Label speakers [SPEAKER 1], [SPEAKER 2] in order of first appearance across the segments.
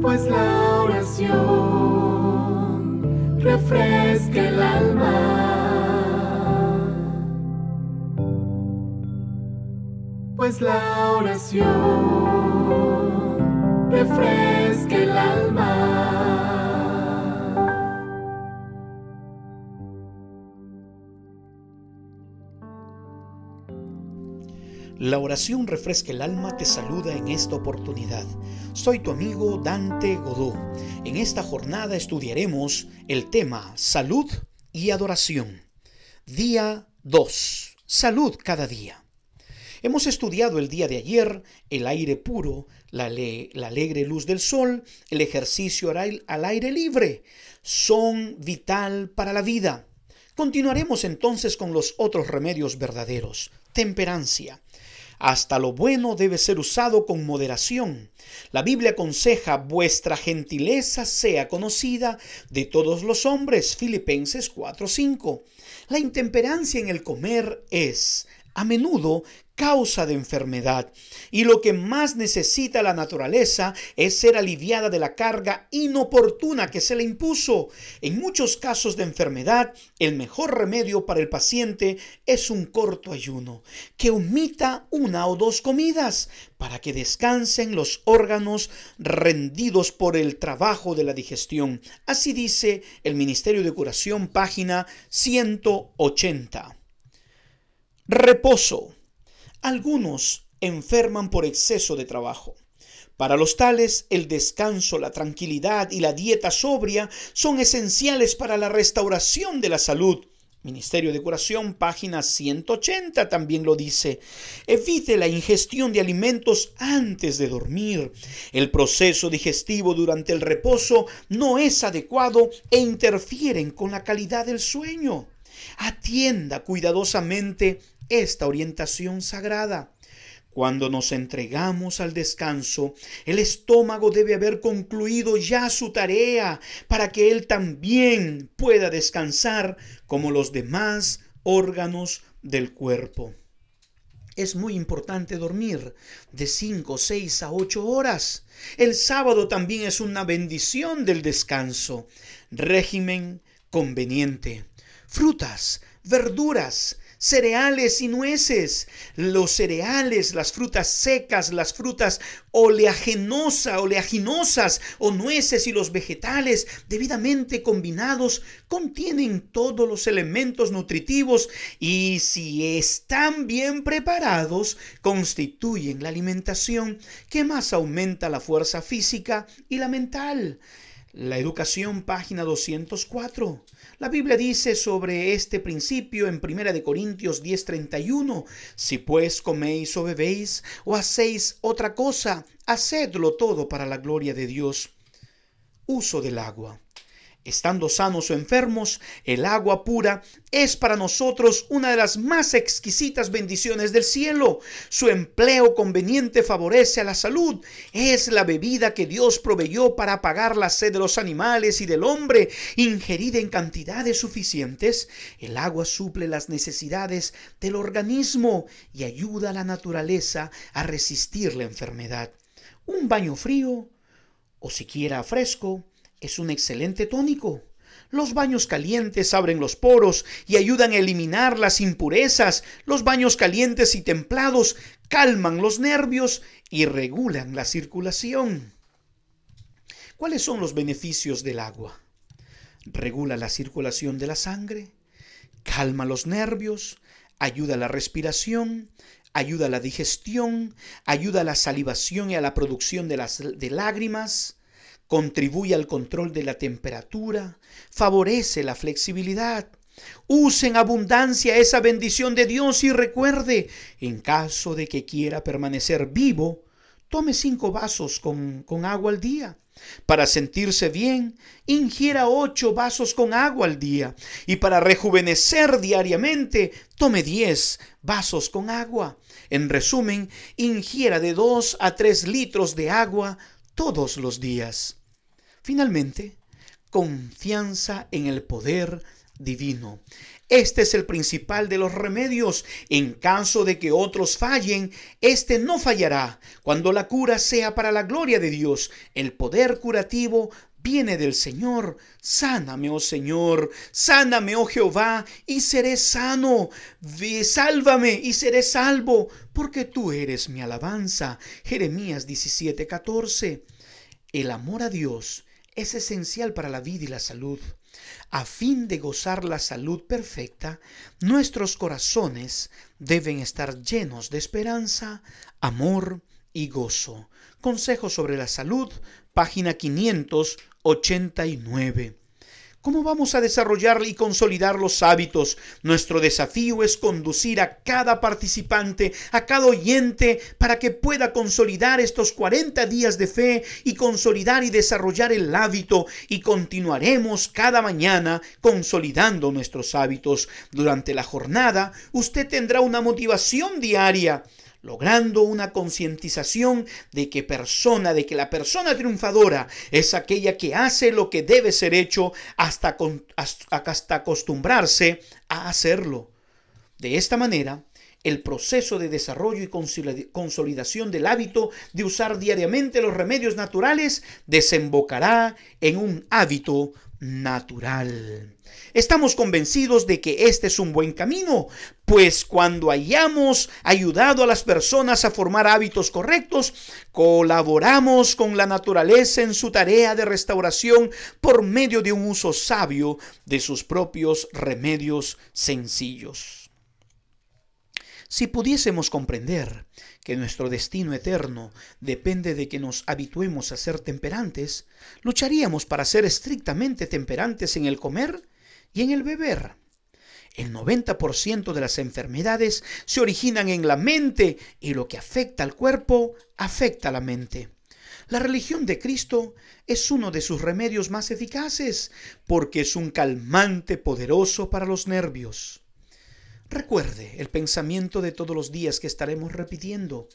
[SPEAKER 1] pues la oración refresca el alma. Pues la oración refresca
[SPEAKER 2] La oración refresca el alma te saluda en esta oportunidad. Soy tu amigo Dante Godó. En esta jornada estudiaremos el tema salud y adoración. Día 2. Salud cada día. Hemos estudiado el día de ayer el aire puro, la, alegre luz del sol, el ejercicio al aire libre. Son vital para la vida. Continuaremos entonces con los otros remedios verdaderos. Temperancia. Hasta lo bueno debe ser usado con moderación. La Biblia aconseja vuestra gentileza sea conocida de todos los hombres. Filipenses 4:5. La intemperancia en el comer es a menudo causa de enfermedad y lo que más necesita la naturaleza es ser aliviada de la carga inoportuna que se le impuso. En muchos casos de enfermedad, el mejor remedio para el paciente es un corto ayuno, que omita una o dos comidas para que descansen los órganos rendidos por el trabajo de la digestión. Así dice el Ministerio de Curación, página 180. Reposo. Algunos enferman por exceso de trabajo. Para los tales, el descanso, la tranquilidad y la dieta sobria son esenciales para la restauración de la salud. Ministerio de Curación, página 180 también lo dice. Evite la ingestión de alimentos antes de dormir. El proceso digestivo durante el reposo no es adecuado e interfieren con la calidad del sueño. Atienda cuidadosamente esta orientación sagrada. Cuando nos entregamos al descanso, el estómago debe haber concluido ya su tarea para que él también pueda descansar como los demás órganos del cuerpo. Es muy importante dormir de 5, 6 a 8 horas. El sábado también es una bendición del descanso. Régimen conveniente. Frutas, verduras, cereales y nueces. Los cereales, las frutas secas, las frutas oleaginosas, oleaginosas o nueces y los vegetales debidamente combinados contienen todos los elementos nutritivos y si están bien preparados constituyen la alimentación que más aumenta la fuerza física y la mental. La educación, página 204. La Biblia dice sobre este principio en 1 Corintios 10:31, si pues coméis o bebéis o hacéis otra cosa, hacedlo todo para la gloria de Dios. Uso del agua. Estando sanos o enfermos, el agua pura es para nosotros una de las más exquisitas bendiciones del cielo. Su empleo conveniente favorece a la salud. Es la bebida que Dios proveyó para apagar la sed de los animales y del hombre. Ingerida en cantidades suficientes, el agua suple las necesidades del organismo y ayuda a la naturaleza a resistir la enfermedad. Un baño frío o siquiera fresco es un excelente tónico. Los baños calientes abren los poros y ayudan a eliminar las impurezas. Los baños calientes y templados calman los nervios y regulan la circulación. ¿Cuáles son los beneficios del agua? Regula la circulación de la sangre, calma los nervios, ayuda a la respiración, ayuda a la digestión, ayuda a la salivación y a la producción de, las, de lágrimas, contribuye al control de la temperatura, favorece la flexibilidad. Use en abundancia esa bendición de Dios y recuerde, en caso de que quiera permanecer vivo, tome cinco vasos con, con agua al día. Para sentirse bien, ingiera ocho vasos con agua al día. Y para rejuvenecer diariamente, tome diez vasos con agua. En resumen, ingiera de dos a tres litros de agua todos los días. Finalmente, confianza en el poder divino. Este es el principal de los remedios. En caso de que otros fallen, este no fallará. Cuando la cura sea para la gloria de Dios, el poder curativo viene del Señor. Sáname, oh Señor, sáname, oh Jehová, y seré sano. Sálvame y seré salvo, porque tú eres mi alabanza. Jeremías 17:14. El amor a Dios es esencial para la vida y la salud. A fin de gozar la salud perfecta, nuestros corazones deben estar llenos de esperanza, amor y gozo. Consejo sobre la salud, página 589. ¿Cómo vamos a desarrollar y consolidar los hábitos? Nuestro desafío es conducir a cada participante, a cada oyente, para que pueda consolidar estos 40 días de fe y consolidar y desarrollar el hábito y continuaremos cada mañana consolidando nuestros hábitos. Durante la jornada, usted tendrá una motivación diaria logrando una concientización de que persona, de que la persona triunfadora es aquella que hace lo que debe ser hecho hasta, hasta acostumbrarse a hacerlo. De esta manera, el proceso de desarrollo y consolidación del hábito de usar diariamente los remedios naturales desembocará en un hábito natural. Estamos convencidos de que este es un buen camino, pues cuando hayamos ayudado a las personas a formar hábitos correctos, colaboramos con la naturaleza en su tarea de restauración por medio de un uso sabio de sus propios remedios sencillos. Si pudiésemos comprender que nuestro destino eterno depende de que nos habituemos a ser temperantes, lucharíamos para ser estrictamente temperantes en el comer y en el beber. El 90% de las enfermedades se originan en la mente y lo que afecta al cuerpo afecta a la mente. La religión de Cristo es uno de sus remedios más eficaces porque es un calmante poderoso para los nervios. Recuerde el pensamiento de todos los días que estaremos repitiendo.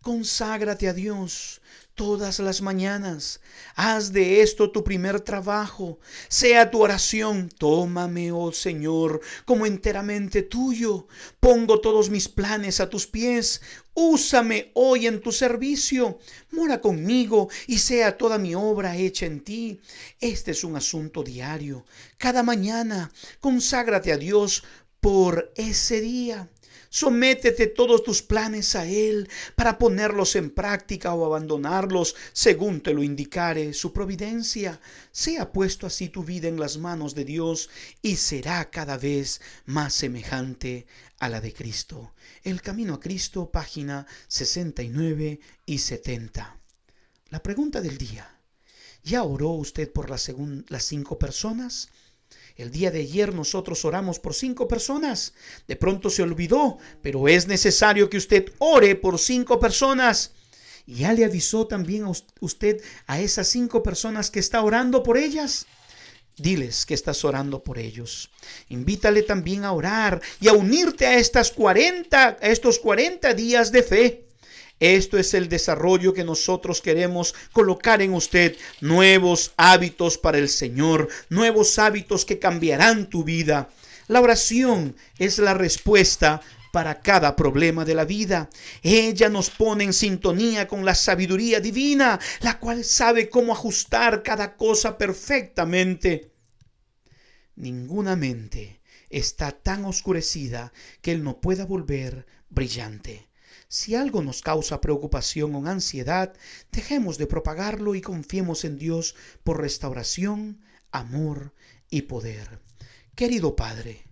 [SPEAKER 2] Conságrate a Dios todas las mañanas. Haz de esto tu primer trabajo. Sea tu oración. Tómame, oh Señor, como enteramente tuyo. Pongo todos mis planes a tus pies. Úsame hoy en tu servicio. Mora conmigo y sea toda mi obra hecha en ti. Este es un asunto diario. Cada mañana conságrate a Dios por ese día. Sométete todos tus planes a Él para ponerlos en práctica o abandonarlos según te lo indicare su providencia. Sea puesto así tu vida en las manos de Dios y será cada vez más semejante a la de Cristo. El Camino a Cristo, página 69 y 70. La pregunta del día. ¿Ya oró usted por las, las cinco personas? El día de ayer nosotros oramos por cinco personas. De pronto se olvidó, pero es necesario que usted ore por cinco personas. ¿Ya le avisó también a usted a esas cinco personas que está orando por ellas? Diles que estás orando por ellos. Invítale también a orar y a unirte a estas 40, a estos 40 días de fe. Esto es el desarrollo que nosotros queremos colocar en usted. Nuevos hábitos para el Señor, nuevos hábitos que cambiarán tu vida. La oración es la respuesta para cada problema de la vida. Ella nos pone en sintonía con la sabiduría divina, la cual sabe cómo ajustar cada cosa perfectamente. Ninguna mente está tan oscurecida que Él no pueda volver brillante. Si algo nos causa preocupación o ansiedad, dejemos de propagarlo y confiemos en Dios por restauración, amor y poder. Querido Padre,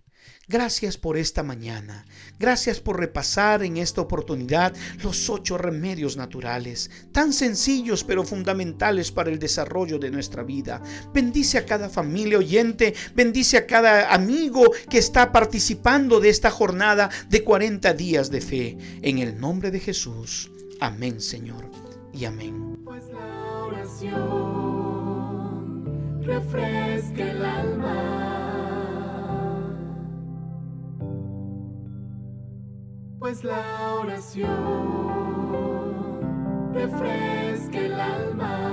[SPEAKER 2] Gracias por esta mañana. Gracias por repasar en esta oportunidad los ocho remedios naturales, tan sencillos pero fundamentales para el desarrollo de nuestra vida. Bendice a cada familia oyente, bendice a cada amigo que está participando de esta jornada de 40 días de fe. En el nombre de Jesús. Amén, Señor. Y amén.
[SPEAKER 1] Pues la oración refresca el alma. Pues la oración refresca el alma.